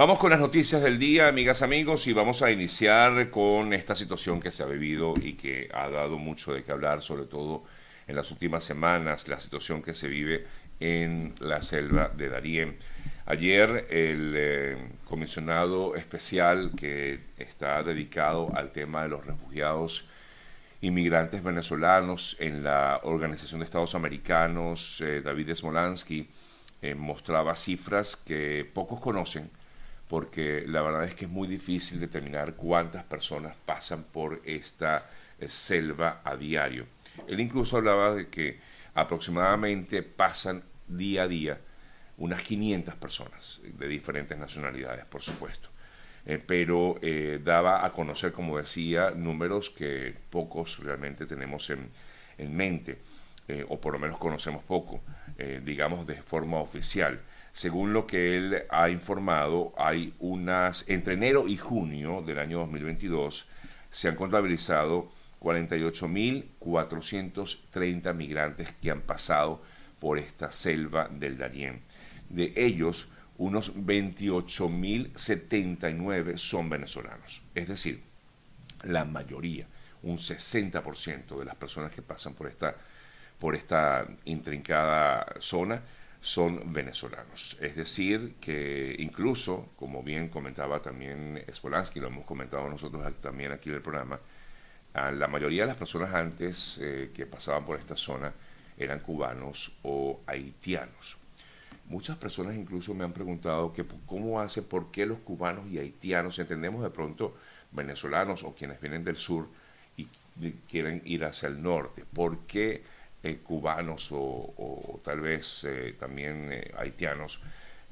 Vamos con las noticias del día, amigas, amigos, y vamos a iniciar con esta situación que se ha vivido y que ha dado mucho de qué hablar, sobre todo en las últimas semanas, la situación que se vive en la selva de Darién. Ayer el eh, comisionado especial que está dedicado al tema de los refugiados inmigrantes venezolanos en la Organización de Estados Americanos, eh, David Smolansky, eh, mostraba cifras que pocos conocen porque la verdad es que es muy difícil determinar cuántas personas pasan por esta eh, selva a diario. Él incluso hablaba de que aproximadamente pasan día a día unas 500 personas de diferentes nacionalidades, por supuesto. Eh, pero eh, daba a conocer, como decía, números que pocos realmente tenemos en, mente, o por lo menos conocemos poco, digamos de forma oficial. Según lo que él ha informado, hay unas, entre enero y junio del año 2022, se han contabilizado 48.430 migrantes que han pasado por esta selva del Darién. De ellos, unos 28.079 son venezolanos. Es decir, la mayoría, un 60% de las personas que pasan por esta, por esta intrincada zona, son venezolanos. Es decir, que incluso, como bien comentaba también Spolansky, lo hemos comentado nosotros también aquí en el programa, la mayoría de las personas antes eh, que pasaban por esta zona eran cubanos o haitianos. Muchas personas incluso me han preguntado que cómo hace, por qué los cubanos y haitianos, entendemos de pronto venezolanos o quienes vienen del sur y quieren ir hacia el norte, por qué eh, cubanos o, tal vez eh, también eh, haitianos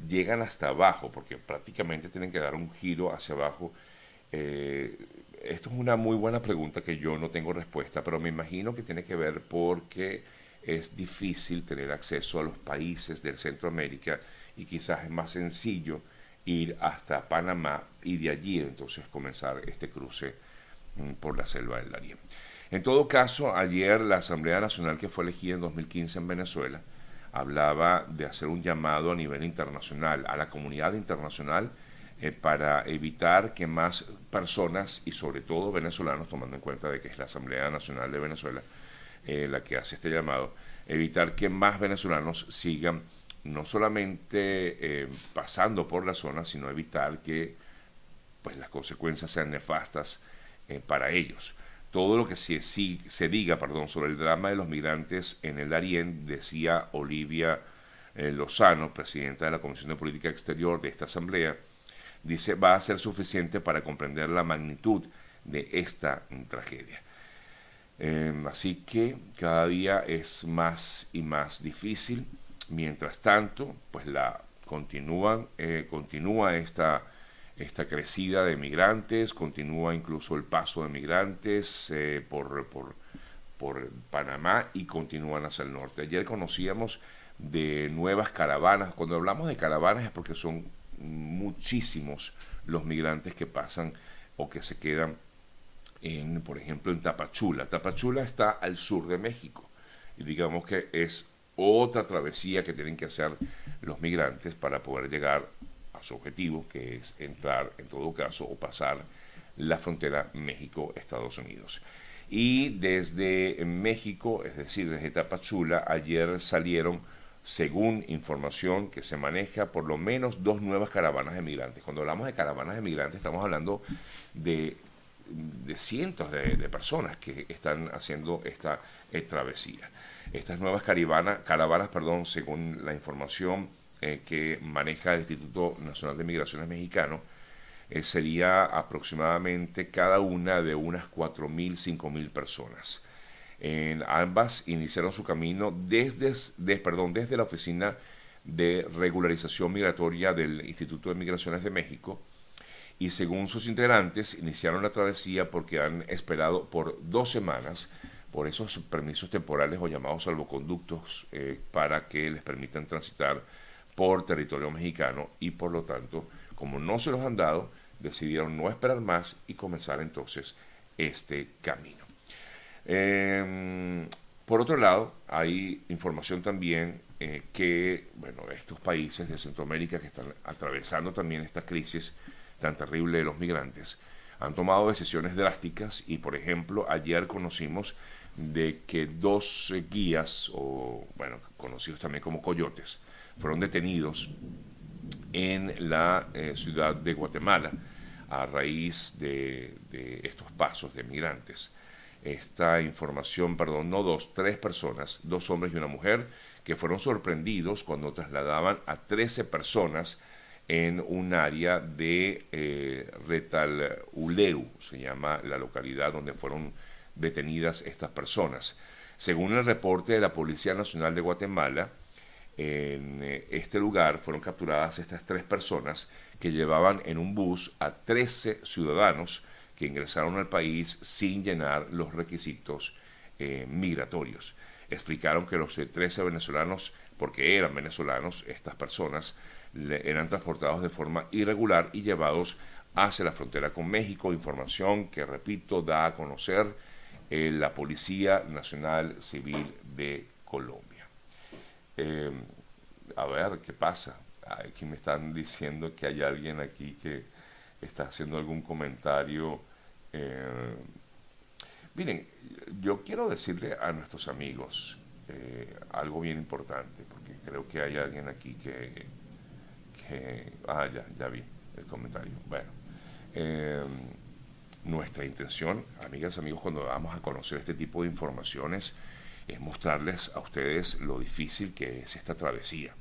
llegan hasta abajo, porque prácticamente tienen que dar un giro hacia abajo. esto es una muy buena pregunta que yo no tengo respuesta, pero me imagino que tiene que ver porque es difícil tener acceso a los países del Centroamérica y quizás es más sencillo ir hasta Panamá y de allí entonces comenzar este cruce mm, por la selva del Darién. En todo caso, ayer la Asamblea Nacional que fue elegida en 2015 en Venezuela hablaba de hacer un llamado a nivel internacional, a la comunidad internacional, eh, para evitar que más personas, y sobre todo venezolanos, tomando en cuenta de que es la Asamblea Nacional de Venezuela eh, la que hace este llamado, evitar que más venezolanos sigan no solamente eh, pasando por la zona, sino evitar que pues, las consecuencias sean nefastas para ellos todo lo que se, se diga perdón, sobre el drama de los migrantes en el Darién, decía Olivia eh, Lozano, presidenta de la Comisión de Política Exterior de esta Asamblea, dice va a ser suficiente para comprender la magnitud de esta tragedia. Em, así que cada día es más y más difícil. Mientras tanto, pues la continúan, eh, continúa esta esta crecida de migrantes, continúa incluso el paso de migrantes eh, por, por, por, Panamá y continúan hacia el norte. Ayer conocíamos de nuevas caravanas, cuando hablamos de caravanas es porque son muchísimos los migrantes que pasan o que se quedan en, por ejemplo, en Tapachula. Tapachula está al sur de México y digamos que es otra travesía que tienen que hacer los migrantes para poder llegar su objetivo, que es entrar en todo caso o pasar la frontera México-Estados Unidos. Y desde México, es decir, desde Tapachula, ayer salieron, según información que se maneja, por lo menos dos nuevas caravanas de migrantes. Cuando hablamos de caravanas de migrantes, estamos hablando de, cientos de, personas que están haciendo esta eh, travesía. Estas nuevas caravanas, caravanas, perdón, según la información eh, que maneja el Instituto Nacional de Migraciones Mexicano, eh, sería aproximadamente cada una de unas 4.000, 5.000 personas. En ambas iniciaron su camino desde, perdón, desde la Oficina de Regularización Migratoria del Instituto de Migraciones de México y según sus integrantes iniciaron la travesía porque han esperado por dos semanas por esos permisos temporales o llamados salvoconductos eh, para que les permitan transitar por territorio mexicano y por lo tanto, como no se los han dado, decidieron no esperar más y comenzar entonces este camino. Em, Por otro lado, hay información también eh, que, bueno, estos países de Centroamérica que están atravesando también esta crisis tan terrible de los migrantes, han tomado decisiones drásticas y, por ejemplo, ayer conocimos de que dos guías, o bueno, conocidos también como coyotes, fueron detenidos en la eh, ciudad de Guatemala a raíz de, estos pasos de migrantes. Esta información, perdón, no dos, tres personas, dos hombres y una mujer, que fueron sorprendidos cuando trasladaban a 13 personas en un área de eh, Retaluleu, se llama la localidad donde fueron detenidas estas personas. Según el reporte de la Policía Nacional de Guatemala, en eh, este lugar fueron capturadas estas tres personas que llevaban en un bus a 13 ciudadanos que ingresaron al país sin llenar los requisitos eh, migratorios. Explicaron que los 13 venezolanos, porque eran venezolanos, estas personas, eran transportados de forma irregular y llevados hacia la frontera con México, información que, repito, da a conocer eh, la Policía Nacional Civil de Colombia. Eh, a ver, ¿qué pasa? Aquí me están diciendo que hay alguien aquí que está haciendo algún comentario. Eh, miren, yo quiero decirle a nuestros amigos algo bien importante, porque creo que hay alguien aquí que ah, ya, ya vi el comentario. Bueno, nuestra intención, amigas, amigos, cuando vamos a conocer este tipo de informaciones, es mostrarles a ustedes lo difícil que es esta travesía.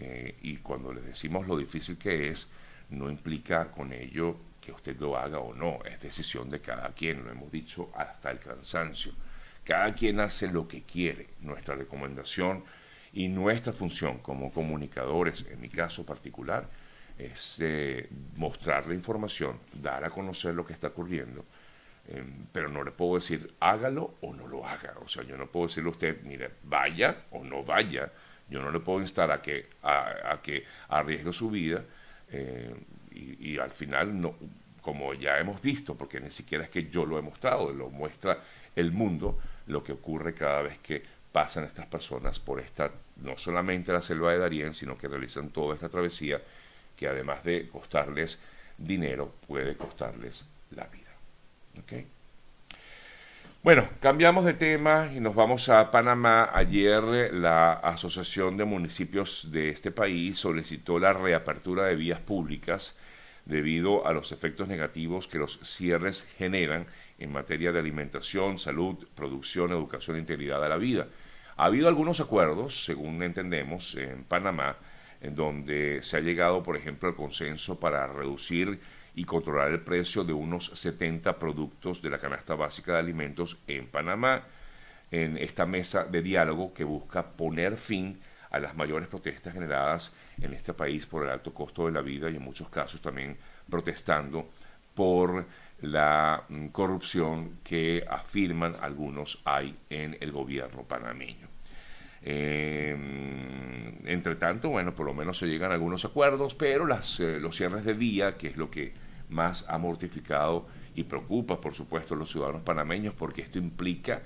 Eh, y cuando les decimos lo difícil que es, no implica con ello que usted lo haga o no, es decisión de cada quien, lo hemos dicho hasta el cansancio. Cada quien hace lo que quiere. Nuestra recomendación y nuestra función como comunicadores, en mi caso particular, es eh, mostrar la información, dar a conocer lo que está ocurriendo, em, pero no le puedo decir hágalo o no lo haga. O sea, yo no puedo decirle a usted, mire, vaya o no vaya. Yo no le puedo instar a que, a, que arriesgue su vida y, y, al final, no, como ya hemos visto, porque ni siquiera es que yo lo he mostrado, lo muestra el mundo, lo que ocurre cada vez que pasan estas personas por esta, no solamente la selva de Darién, sino que realizan toda esta travesía que además de costarles dinero, puede costarles la vida. Bueno, cambiamos de tema y nos vamos a Panamá. Ayer la Asociación de Municipios de este país solicitó la reapertura de vías públicas debido a los efectos negativos que los cierres generan en materia de alimentación, salud, producción, educación e integridad de la vida. Ha habido algunos acuerdos, según entendemos, en Panamá, en donde se ha llegado, por ejemplo, al consenso para reducir y controlar el precio de unos 70 productos de la canasta básica de alimentos en Panamá, en esta mesa de diálogo que busca poner fin a las mayores protestas generadas en este país por el alto costo de la vida y en muchos casos también protestando por la mm, corrupción que afirman algunos hay en el gobierno panameño. Eh, entre tanto, bueno, por lo menos se llegan algunos acuerdos, pero las, eh, los cierres de día, que es lo que más ha mortificado y preocupa, por supuesto, a los ciudadanos panameños, porque esto implica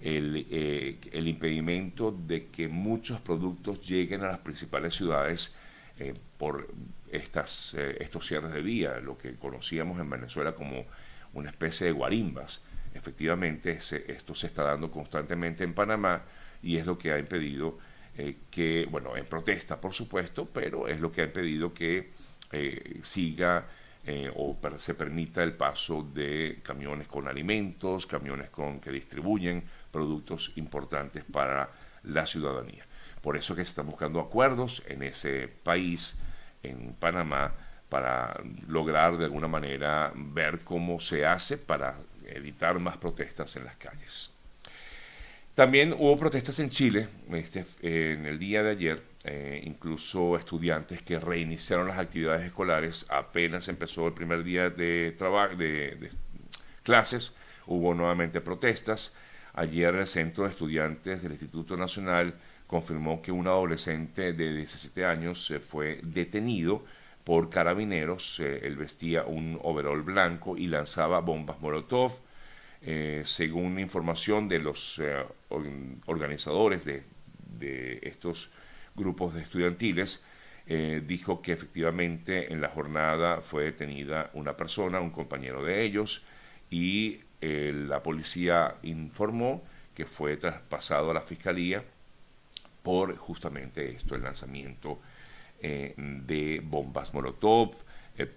el, eh, el impedimento de que muchos productos lleguen a las principales ciudades por estas, estos cierres de vía, lo que conocíamos en Venezuela como una especie de guarimbas. Efectivamente, esto se está dando constantemente en Panamá y es lo que ha impedido eh, que, bueno, en protesta, por supuesto, pero es lo que ha impedido que eh, siga eh, o se permita el paso de camiones con alimentos, camiones con que distribuyen productos importantes para la ciudadanía. Por eso que se están buscando acuerdos en ese país, en Panamá, para lograr de alguna manera ver cómo se hace para evitar más protestas en las calles. También hubo protestas en Chile este, en el día de ayer, eh, incluso estudiantes que reiniciaron las actividades escolares apenas empezó el primer día de, de clases, hubo nuevamente protestas. Ayer el Centro de Estudiantes del Instituto Nacional confirmó que un adolescente de 17 años fue detenido por carabineros. Eh, él vestía un overol blanco y lanzaba bombas Molotov. Eh, según información de los eh, organizadores de, estos grupos de estudiantiles, eh, dijo que efectivamente en la jornada fue detenida una persona, un compañero de ellos, y la policía informó que fue traspasado a la fiscalía por justamente esto, el lanzamiento de bombas Molotov,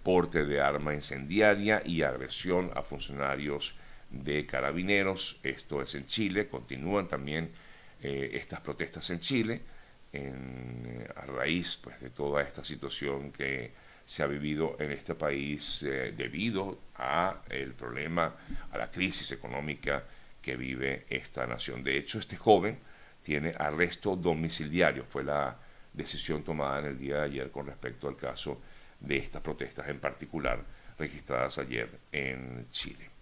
porte de arma incendiaria y agresión a funcionarios de carabineros. Esto es en Chile. Continúan también eh, estas protestas en Chile eh, a raíz pues, de toda esta situación que se ha vivido en este país eh, debido a el problema, a la crisis económica que vive esta nación. De hecho, este joven tiene arresto domiciliario. Fue la decisión tomada en el día de ayer con respecto al caso de estas protestas en particular registradas ayer en Chile.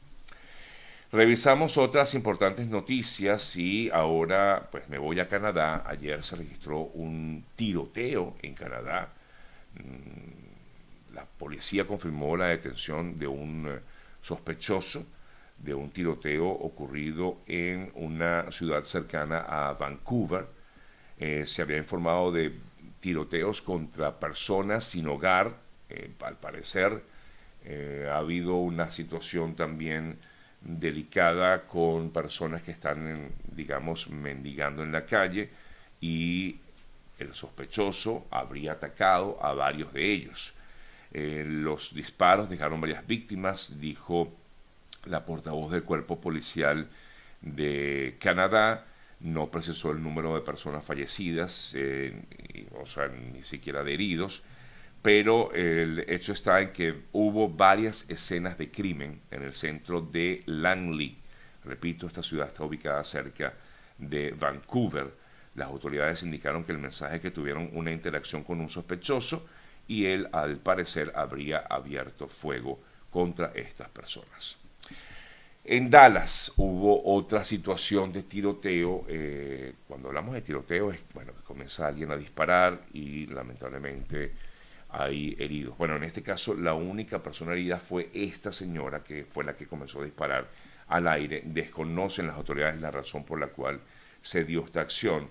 Revisamos otras importantes noticias y ahora pues me voy a Canadá. Ayer se registró un tiroteo en Canadá. Mm, la policía confirmó la detención de un eh, sospechoso de un tiroteo ocurrido en una ciudad cercana a Vancouver. Eh, se había informado de tiroteos contra personas sin hogar. Eh, al parecer ha habido una situación también delicada con personas que están, digamos, mendigando en la calle y el sospechoso habría atacado a varios de ellos. Eh, los disparos dejaron varias víctimas, dijo la portavoz del cuerpo policial de Canadá. No precisó el número de personas fallecidas, eh, o sea, ni siquiera de heridos pero el hecho está en que hubo varias escenas de crimen en el centro de Langley. Repito, esta ciudad está ubicada cerca de Vancouver. Las autoridades indicaron que el mensaje que tuvieron una interacción con un sospechoso y él al parecer habría abierto fuego contra estas personas. En Dallas hubo otra situación de tiroteo. Eh, cuando hablamos de tiroteo es bueno que comienza alguien a disparar y lamentablemente hay heridos. Bueno, en este caso la única persona herida fue esta señora que fue la que comenzó a disparar al aire. Desconocen las autoridades la razón por la cual se dio esta acción,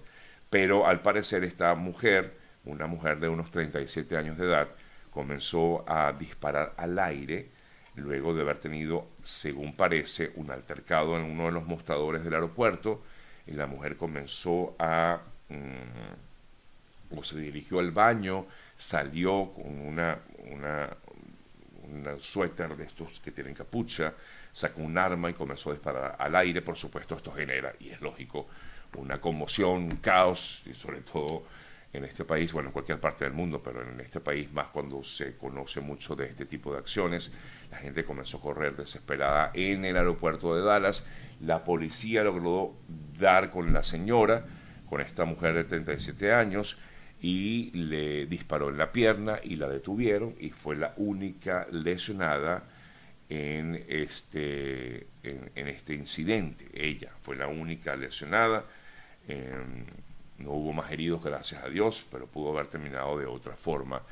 pero al parecer esta mujer, una mujer de unos 37 años de edad, comenzó a disparar al aire luego de haber tenido, según parece, un altercado en uno de los mostradores del aeropuerto y la mujer comenzó a... Mm, o se dirigió al baño, salió con una, una, suéter de estos que tienen capucha, sacó un arma y comenzó a disparar al aire. Por supuesto, esto genera, y es lógico, una conmoción, un caos, y sobre todo en este país, bueno, en cualquier parte del mundo, pero en este país más cuando se conoce mucho de este tipo de acciones, la gente comenzó a correr desesperada en el aeropuerto de Dallas, la policía logró dar con la señora, con esta mujer de 37 años, y le disparó en la pierna y la detuvieron y fue la única lesionada en este, en, este incidente. Ella fue la única lesionada. Em, no hubo más heridos, gracias a Dios, pero pudo haber terminado de otra forma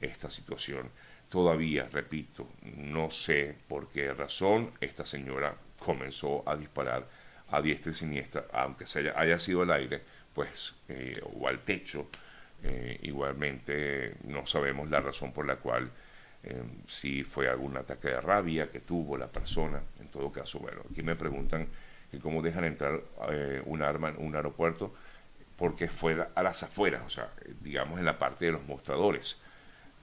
esta situación. Todavía, repito, no sé por qué razón esta señora comenzó a disparar a diestra y siniestra, aunque se haya, haya sido al aire, pues, eh, o al techo, eh, igualmente no sabemos la razón por la cual, eh, si fue algún ataque de rabia que tuvo la persona. En todo caso, bueno, aquí me preguntan que cómo dejan entrar eh, un arma en un aeropuerto porque fue a las afueras, o sea, digamos en la parte de los mostradores.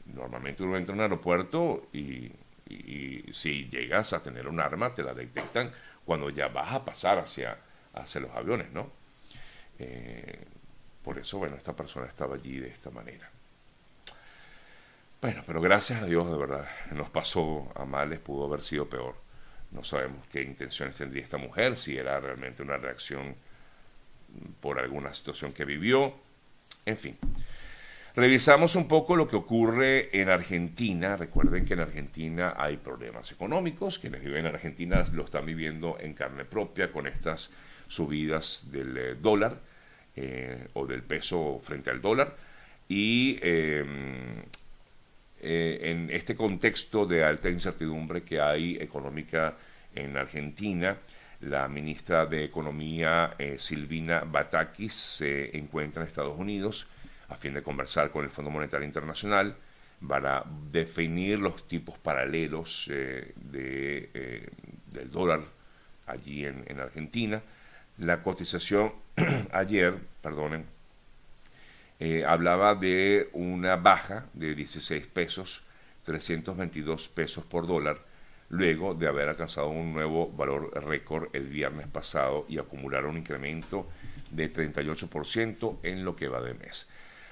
Normalmente uno entra a un aeropuerto y, si llegas a tener un arma te la detectan cuando ya vas a pasar hacia, hacia los aviones, ¿no? Por eso, bueno, esta persona estaba allí de esta manera. Bueno, pero gracias a Dios, de verdad, nos pasó a males, pudo haber sido peor. No sabemos qué intenciones tendría esta mujer, si era realmente una reacción por alguna situación que vivió. En fin, revisamos un poco lo que ocurre en Argentina. Recuerden que en Argentina hay problemas económicos. Quienes viven en Argentina lo están viviendo en carne propia con estas subidas del eh, dólar. Eh, o del peso frente al dólar. Y em, eh, en este contexto de alta incertidumbre que hay económica en Argentina, La ministra de Economía, eh, Silvina Batakis, se encuentra en Estados Unidos a fin de conversar con el Fondo Monetario Internacional para definir los tipos paralelos de, del dólar allí en, Argentina. La cotización ayer, perdonen, hablaba de una baja de 16 pesos, 322 pesos por dólar luego de haber alcanzado un nuevo valor récord el viernes pasado y acumular un incremento de 38% en lo que va de mes.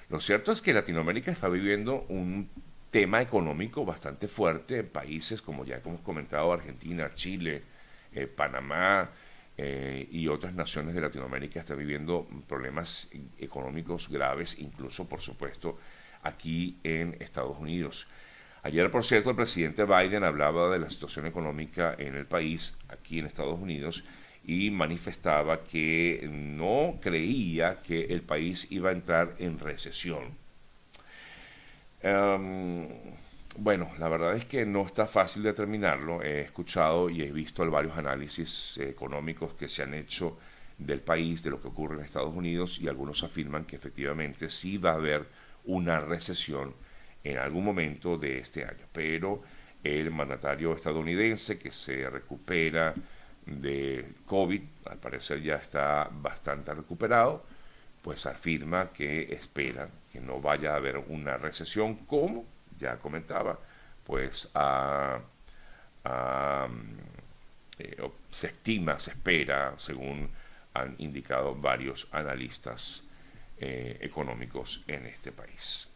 Lo cierto es que Latinoamérica está viviendo un tema económico bastante fuerte. Países como ya hemos comentado, Argentina, Chile, eh, Panamá eh, y otras naciones de Latinoamérica están viviendo problemas económicos graves, incluso por supuesto aquí en Estados Unidos. Ayer, por cierto, el presidente Biden hablaba de la situación económica en el país, aquí en Estados Unidos, y manifestaba que no creía que el país iba a entrar en recesión. Em, bueno, la verdad es que no está fácil determinarlo. He escuchado y he visto varios análisis económicos que se han hecho del país, de lo que ocurre en Estados Unidos, y algunos afirman que efectivamente sí va a haber una recesión en algún momento de este año. Pero el mandatario estadounidense que se recupera de COVID, al parecer ya está bastante recuperado, pues afirma que espera que no vaya a haber una recesión como, ya comentaba, pues eh, se estima, se espera, según han indicado varios analistas eh, económicos en este país.